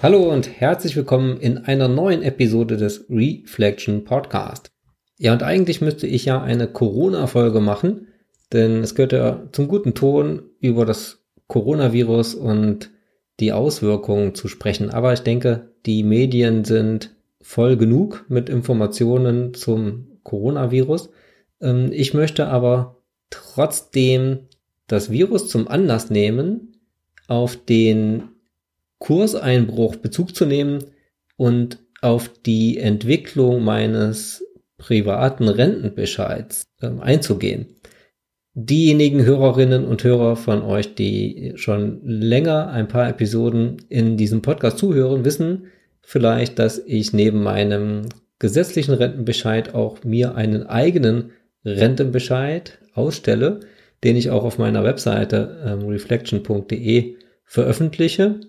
Hallo und herzlich willkommen in einer neuen Episode des Reflection Podcast. Ja, und eigentlich müsste ich ja eine Corona-Folge machen, denn es gehört ja zum guten Ton, über das Coronavirus und die Auswirkungen zu sprechen. Aber ich denke, die Medien sind voll genug mit Informationen zum Coronavirus. Ähm, ich möchte aber trotzdem das Virus zum Anlass nehmen, auf den Kurseinbruch Bezug zu nehmen und auf die Entwicklung meines privaten Rentenbescheids äh, einzugehen. Diejenigen Hörerinnen und Hörer von euch, die schon länger ein paar Episoden in diesem Podcast zuhören, wissen vielleicht, dass ich neben meinem gesetzlichen Rentenbescheid auch mir einen eigenen Rentenbescheid ausstelle, den ich auch auf meiner Webseite ähm, reflection.de veröffentliche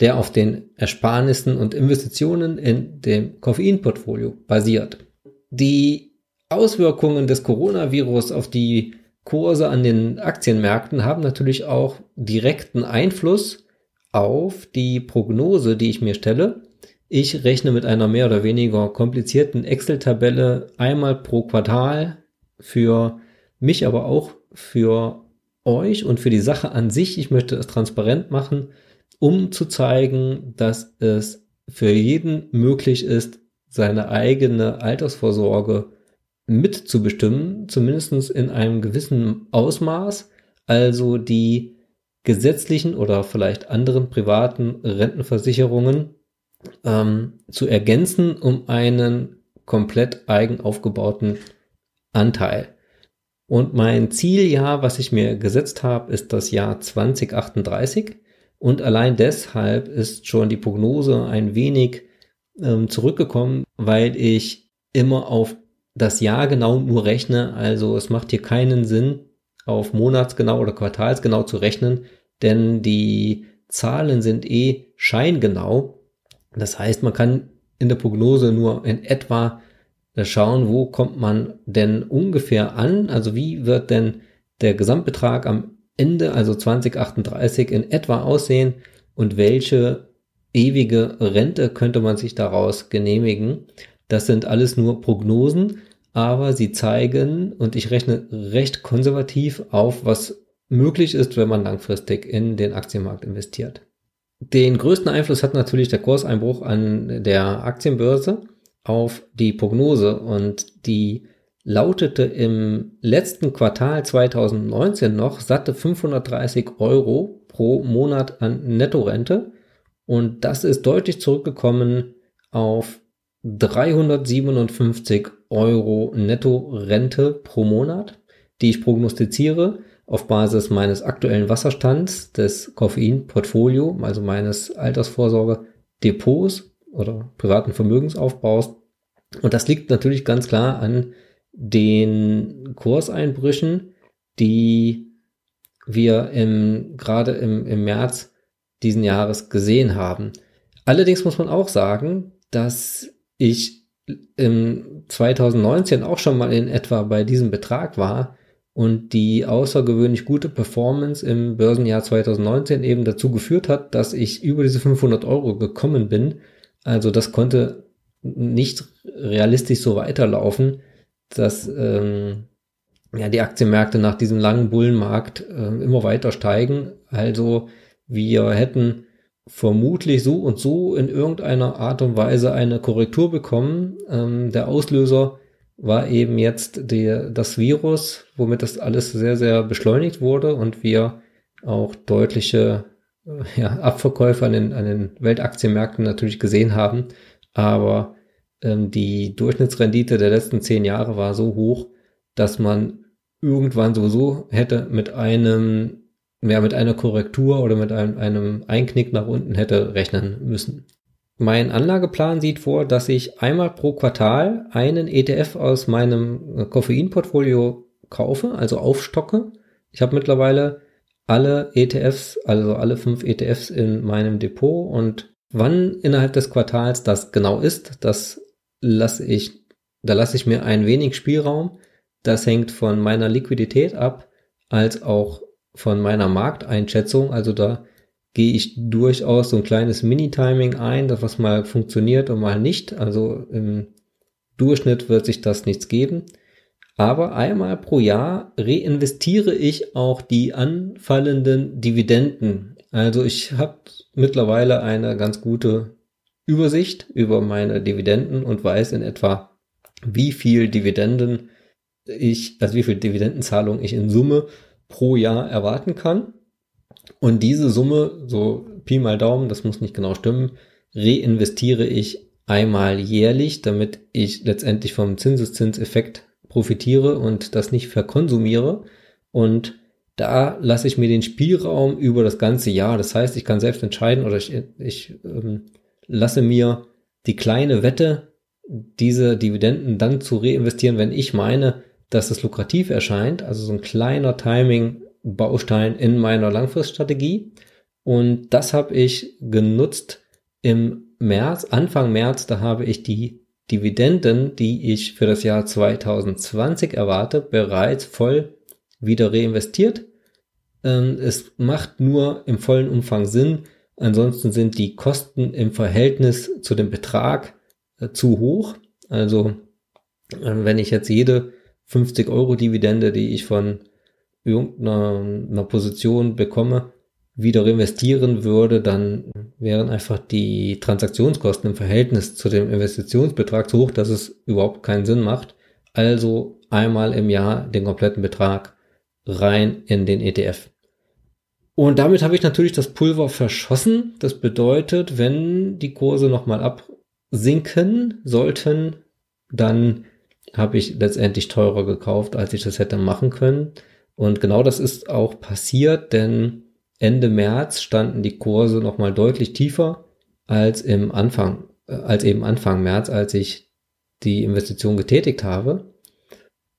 der auf den Ersparnissen und Investitionen in dem Koffeinportfolio basiert. Die Auswirkungen des Coronavirus auf die Kurse an den Aktienmärkten haben natürlich auch direkten Einfluss auf die Prognose, die ich mir stelle. Ich rechne mit einer mehr oder weniger komplizierten Excel-Tabelle einmal pro Quartal für mich, aber auch für euch und für die Sache an sich. Ich möchte es transparent machen um zu zeigen, dass es für jeden möglich ist, seine eigene Altersvorsorge mitzubestimmen, zumindest in einem gewissen Ausmaß, also die gesetzlichen oder vielleicht anderen privaten Rentenversicherungen ähm, zu ergänzen um einen komplett eigen aufgebauten Anteil. Und mein Zieljahr, was ich mir gesetzt habe, ist das Jahr 2038. Und allein deshalb ist schon die Prognose ein wenig ähm, zurückgekommen, weil ich immer auf das Jahr genau nur rechne. Also es macht hier keinen Sinn, auf monatsgenau oder quartalsgenau zu rechnen, denn die Zahlen sind eh scheingenau. Das heißt, man kann in der Prognose nur in etwa schauen, wo kommt man denn ungefähr an, also wie wird denn der Gesamtbetrag am Ende, also 2038 in etwa aussehen und welche ewige Rente könnte man sich daraus genehmigen. Das sind alles nur Prognosen, aber sie zeigen, und ich rechne recht konservativ auf, was möglich ist, wenn man langfristig in den Aktienmarkt investiert. Den größten Einfluss hat natürlich der Kurseinbruch an der Aktienbörse auf die Prognose und die lautete im letzten Quartal 2019 noch satte 530 Euro pro Monat an Nettorente und das ist deutlich zurückgekommen auf 357 Euro Nettorente pro Monat, die ich prognostiziere auf Basis meines aktuellen Wasserstands des Koffein-Portfolio, also meines Altersvorsorge-Depots oder privaten Vermögensaufbaus. Und das liegt natürlich ganz klar an den Kurseinbrüchen, die wir im, gerade im, im März diesen Jahres gesehen haben. Allerdings muss man auch sagen, dass ich im 2019 auch schon mal in etwa bei diesem Betrag war und die außergewöhnlich gute Performance im Börsenjahr 2019 eben dazu geführt hat, dass ich über diese 500 Euro gekommen bin. Also das konnte nicht realistisch so weiterlaufen dass ähm, ja, die Aktienmärkte nach diesem langen Bullenmarkt äh, immer weiter steigen. Also wir hätten vermutlich so und so in irgendeiner Art und Weise eine Korrektur bekommen. Ähm, der Auslöser war eben jetzt der, das Virus, womit das alles sehr, sehr beschleunigt wurde und wir auch deutliche äh, ja, Abverkäufe an den, an den Weltaktienmärkten natürlich gesehen haben. Aber ähm, die Durchschnittsrendite der letzten zehn Jahre war so hoch, dass man irgendwann sowieso hätte mit einem, ja, mit einer Korrektur oder mit einem, einem Einknick nach unten hätte rechnen müssen. Mein Anlageplan sieht vor, dass ich einmal pro Quartal einen ETF aus meinem Koffeinportfolio kaufe, also aufstocke. Ich habe mittlerweile alle ETFs, also alle fünf ETFs in meinem Depot und wann innerhalb des Quartals das genau ist, das lasse ich, da lasse ich mir ein wenig Spielraum. Das hängt von meiner Liquidität ab, als auch von meiner Markteinschätzung. Also da gehe ich durchaus so ein kleines Mini-Timing ein, das was mal funktioniert und mal nicht. Also im Durchschnitt wird sich das nichts geben. Aber einmal pro Jahr reinvestiere ich auch die anfallenden Dividenden. Also ich habe mittlerweile eine ganz gute Übersicht über meine Dividenden und weiß in etwa, wie viel Dividenden ich, also wie viel Dividendenzahlung ich in Summe pro Jahr erwarten kann. Und diese Summe, so Pi mal Daumen, das muss nicht genau stimmen, reinvestiere ich einmal jährlich, damit ich letztendlich vom Zinseszinseffekt profitiere und das nicht verkonsumiere. Und da lasse ich mir den Spielraum über das ganze Jahr. Das heißt, ich kann selbst entscheiden oder ich, ich ähm, lasse mir die kleine Wette, diese Dividenden dann zu reinvestieren, wenn ich meine, dass es lukrativ erscheint. Also so ein kleiner Timing-Baustein in meiner Langfriststrategie. Und das habe ich genutzt im März, Anfang März, da habe ich die Dividenden, die ich für das Jahr 2020 erwarte, bereits voll wieder reinvestiert. Ähm, es macht nur im vollen Umfang Sinn. Ansonsten sind die Kosten im Verhältnis zu dem Betrag äh, zu hoch. Also äh, wenn ich jetzt jede 50 Euro Dividende, die ich von irgendeiner Position bekomme, wieder investieren würde, dann wären einfach die Transaktionskosten im Verhältnis zu dem Investitionsbetrag so hoch, dass es überhaupt keinen Sinn macht. Also einmal im Jahr den kompletten Betrag rein in den ETF. Und damit habe ich natürlich das Pulver verschossen. Das bedeutet, wenn die Kurse nochmal absinken sollten, dann habe ich letztendlich teurer gekauft, als ich das hätte machen können. Und genau das ist auch passiert, denn Ende März standen die Kurse nochmal deutlich tiefer als im Anfang, äh, als eben Anfang März, als ich die Investition getätigt habe.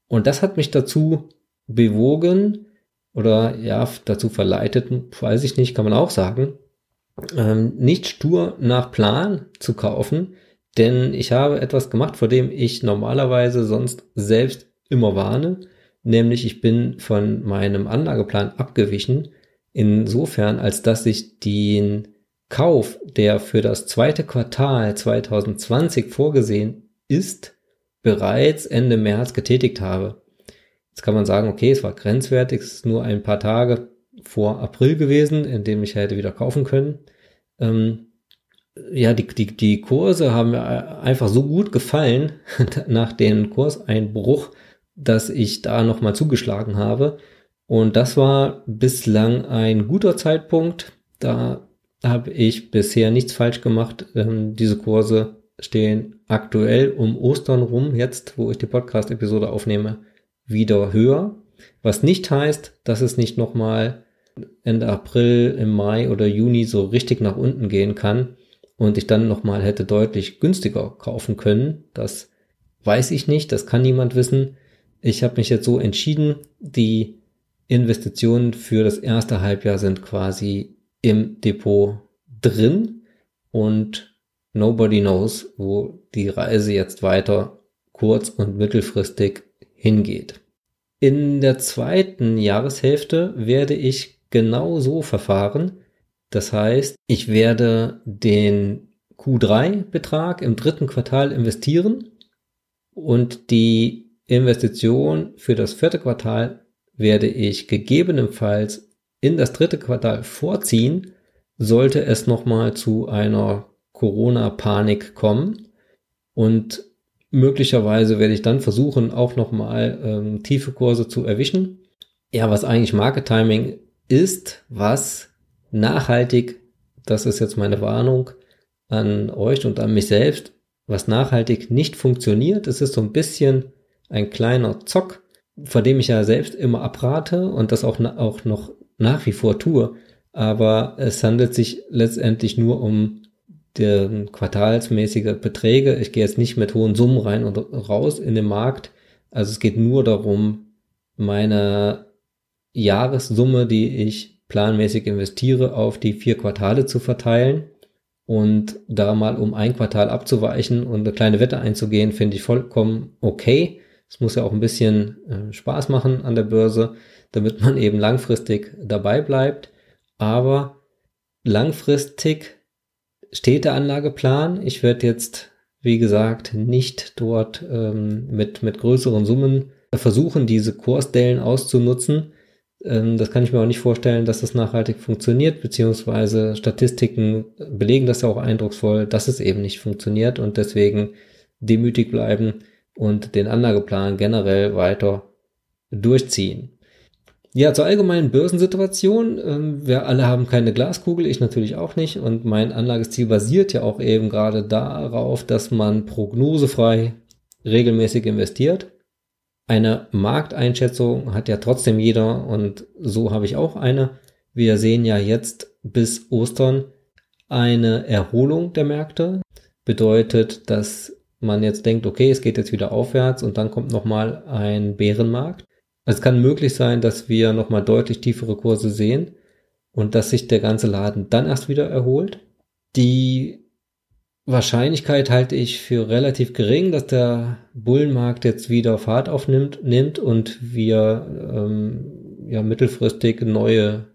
Und das hat mich dazu bewogen oder ja, dazu verleitet, weiß ich nicht, kann man auch sagen, ähm, nicht stur nach Plan zu kaufen, denn ich habe etwas gemacht, vor dem ich normalerweise sonst selbst immer warne, nämlich ich bin von meinem Anlageplan abgewichen, insofern, als dass ich den Kauf, der für das zweite Quartal 2020 vorgesehen ist, bereits Ende März getätigt habe. Jetzt kann man sagen, okay, es war grenzwertig, es ist nur ein paar Tage vor April gewesen, in dem ich hätte wieder kaufen können. Ähm, ja, die, die, die Kurse haben mir einfach so gut gefallen nach dem Kurseinbruch, dass ich da nochmal zugeschlagen habe. Und das war bislang ein guter Zeitpunkt. Da habe ich bisher nichts falsch gemacht. Ähm, diese Kurse stehen aktuell um Ostern rum, jetzt wo ich die Podcast-Episode aufnehme, wieder höher. Was nicht heißt, dass es nicht nochmal Ende April, im Mai oder Juni so richtig nach unten gehen kann und ich dann nochmal hätte deutlich günstiger kaufen können. Das weiß ich nicht, das kann niemand wissen. Ich habe mich jetzt so entschieden, die Investitionen für das erste Halbjahr sind quasi im Depot drin und nobody knows, wo die Reise jetzt weiter kurz- und mittelfristig hingeht. In der zweiten Jahreshälfte werde ich genau so verfahren. Das heißt, ich werde den Q3-Betrag im dritten Quartal investieren und die Investition für das vierte Quartal werde ich gegebenenfalls in das dritte Quartal vorziehen, sollte es nochmal zu einer Corona-Panik kommen. Und Möglicherweise werde ich dann versuchen, auch nochmal ähm, tiefe Kurse zu erwischen. Ja, was eigentlich Market Timing ist, was nachhaltig, das ist jetzt meine Warnung an euch und an mich selbst, was nachhaltig nicht funktioniert. Es ist so ein bisschen ein kleiner Zock, vor dem ich ja selbst immer abrate und das auch, auch noch nach wie vor tue. Aber es handelt sich letztendlich nur um der quartalsmäßige Beträge. Ich gehe jetzt nicht mit hohen Summen rein und raus in den Markt. Also es geht nur darum, meine Jahressumme, die ich planmäßig investiere, auf die vier Quartale zu verteilen. Und da mal um ein Quartal abzuweichen und eine kleine Wette einzugehen, finde ich vollkommen okay. Es muss ja auch ein bisschen äh, Spaß machen an der Börse, damit man eben langfristig dabei bleibt. Aber langfristig steht der Anlageplan. Ich werde jetzt, wie gesagt, nicht dort ähm, mit, mit größeren Summen versuchen, diese Kursdellen auszunutzen. Ähm, das kann ich mir auch nicht vorstellen, dass das nachhaltig funktioniert, beziehungsweise Statistiken belegen das ja auch eindrucksvoll, dass es eben nicht funktioniert und deswegen demütig bleiben und den Anlageplan generell weiter durchziehen. Ja, zur allgemeinen Börsensituation. Ähm, wir alle haben keine Glaskugel, ich natürlich auch nicht. Und mein Anlagesziel basiert ja auch eben gerade darauf, dass man prognosefrei regelmäßig investiert. Eine Markteinschätzung hat ja trotzdem jeder und so habe ich auch eine. Wir sehen ja jetzt bis Ostern eine Erholung der Märkte. Bedeutet, dass man jetzt denkt, okay, es geht jetzt wieder aufwärts und dann kommt nochmal ein Bärenmarkt. Es kann möglich sein, dass wir nochmal deutlich tiefere Kurse sehen und dass sich der ganze Laden dann erst wieder erholt. Die Wahrscheinlichkeit halte ich für relativ gering, dass der Bullenmarkt jetzt wieder Fahrt aufnimmt nimmt und wir ähm, ja mittelfristig neue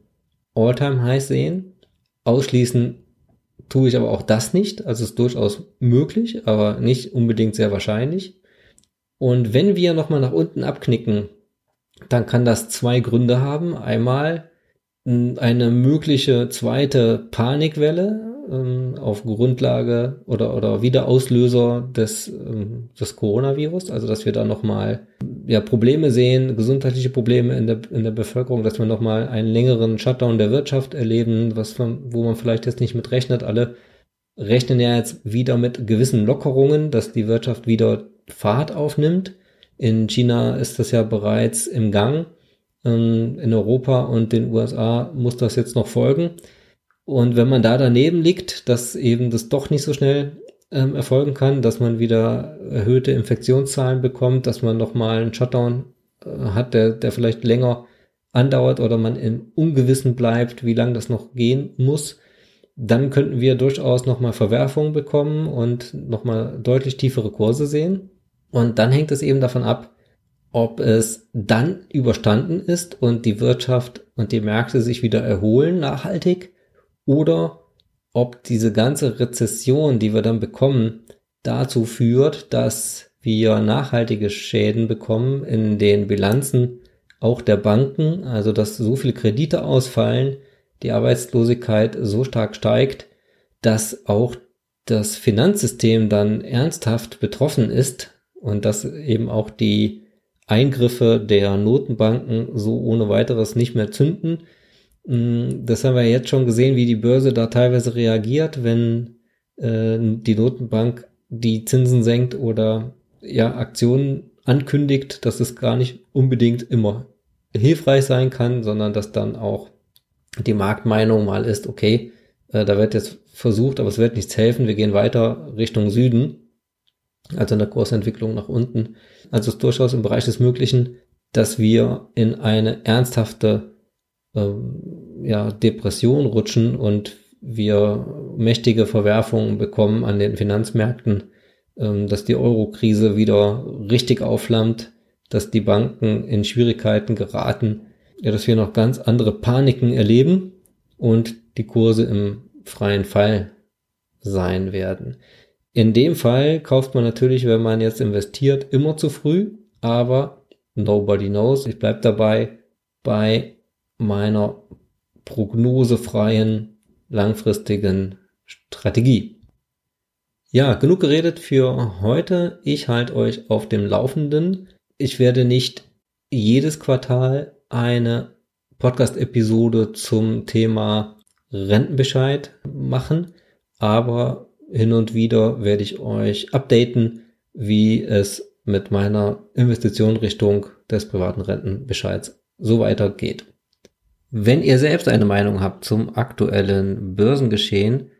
All-Time-Highs sehen. Ausschließen tue ich aber auch das nicht. Also ist durchaus möglich, aber nicht unbedingt sehr wahrscheinlich. Und wenn wir nochmal nach unten abknicken, dann kann das zwei Gründe haben. Einmal eine mögliche zweite Panikwelle ähm, auf Grundlage oder, oder Wiederauslöser des, ähm, des Coronavirus, also dass wir da nochmal ja, Probleme sehen, gesundheitliche Probleme in der, in der Bevölkerung, dass wir nochmal einen längeren Shutdown der Wirtschaft erleben, was von, wo man vielleicht jetzt nicht mit rechnet. Alle rechnen ja jetzt wieder mit gewissen Lockerungen, dass die Wirtschaft wieder Fahrt aufnimmt. In China ist das ja bereits im Gang. Ähm, in Europa und den USA muss das jetzt noch folgen. Und wenn man da daneben liegt, dass eben das doch nicht so schnell ähm, erfolgen kann, dass man wieder erhöhte Infektionszahlen bekommt, dass man nochmal einen Shutdown äh, hat, der, der vielleicht länger andauert oder man im Ungewissen bleibt, wie lange das noch gehen muss, dann könnten wir durchaus nochmal Verwerfungen bekommen und nochmal deutlich tiefere Kurse sehen. Und dann hängt es eben davon ab, ob es dann überstanden ist und die Wirtschaft und die Märkte sich wieder erholen nachhaltig oder ob diese ganze Rezession, die wir dann bekommen, dazu führt, dass wir nachhaltige Schäden bekommen in den Bilanzen auch der Banken, also dass so viele Kredite ausfallen, die Arbeitslosigkeit so stark steigt, dass auch das Finanzsystem dann ernsthaft betroffen ist und dass eben auch die Eingriffe der Notenbanken so ohne weiteres nicht mehr zünden. Mm, das haben wir jetzt schon gesehen, wie die Börse da teilweise reagiert, wenn äh, die Notenbank die Zinsen senkt oder ja Aktionen ankündigt, dass es gar nicht unbedingt immer hilfreich sein kann, sondern dass dann auch die Marktmeinung mal ist, okay, äh, da wird jetzt versucht, aber es wird nichts helfen, wir gehen weiter Richtung Süden also in der Kursentwicklung nach unten. Also es ist durchaus im Bereich des Möglichen, dass wir in eine ernsthafte ähm, ja, Depression rutschen und wir mächtige Verwerfungen bekommen an den Finanzmärkten, ähm, dass die Euro-Krise wieder richtig aufflammt, dass die Banken in Schwierigkeiten geraten, ja, dass wir noch ganz andere Paniken erleben und die Kurse im freien Fall sein werden. In dem Fall kauft man natürlich, wenn man jetzt investiert, immer zu früh, aber nobody knows. Ich bleibe dabei bei meiner prognosefreien langfristigen Strategie. Ja, genug geredet für heute. Ich halte euch auf dem Laufenden. Ich werde nicht jedes Quartal eine Podcast-Episode zum Thema Rentenbescheid machen, aber hin und wieder werde ich euch updaten, wie es mit meiner Investition Richtung des privaten Rentenbescheids so weitergeht. Wenn ihr selbst eine Meinung habt zum aktuellen Börsengeschehen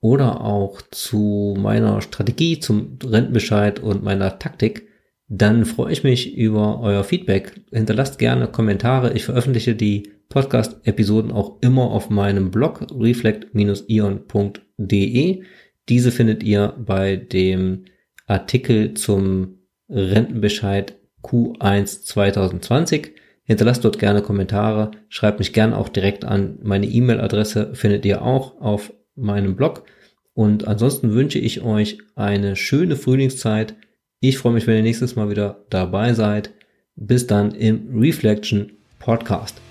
oder auch zu meiner Strategie zum Rentenbescheid und meiner Taktik, dann freue ich mich über euer Feedback. Hinterlasst gerne Kommentare. Ich veröffentliche die Podcast-Episoden auch immer auf meinem Blog reflect-ion.de. Diese findet ihr bei dem Artikel zum Rentenbescheid Q1 2020. Hinterlasst dort gerne Kommentare, schreibt mich gerne auch direkt an. Meine E-Mail-Adresse findet ihr auch auf meinem Blog. Und ansonsten wünsche ich euch eine schöne Frühlingszeit. Ich freue mich, wenn ihr nächstes Mal wieder dabei seid. Bis dann im Reflection Podcast.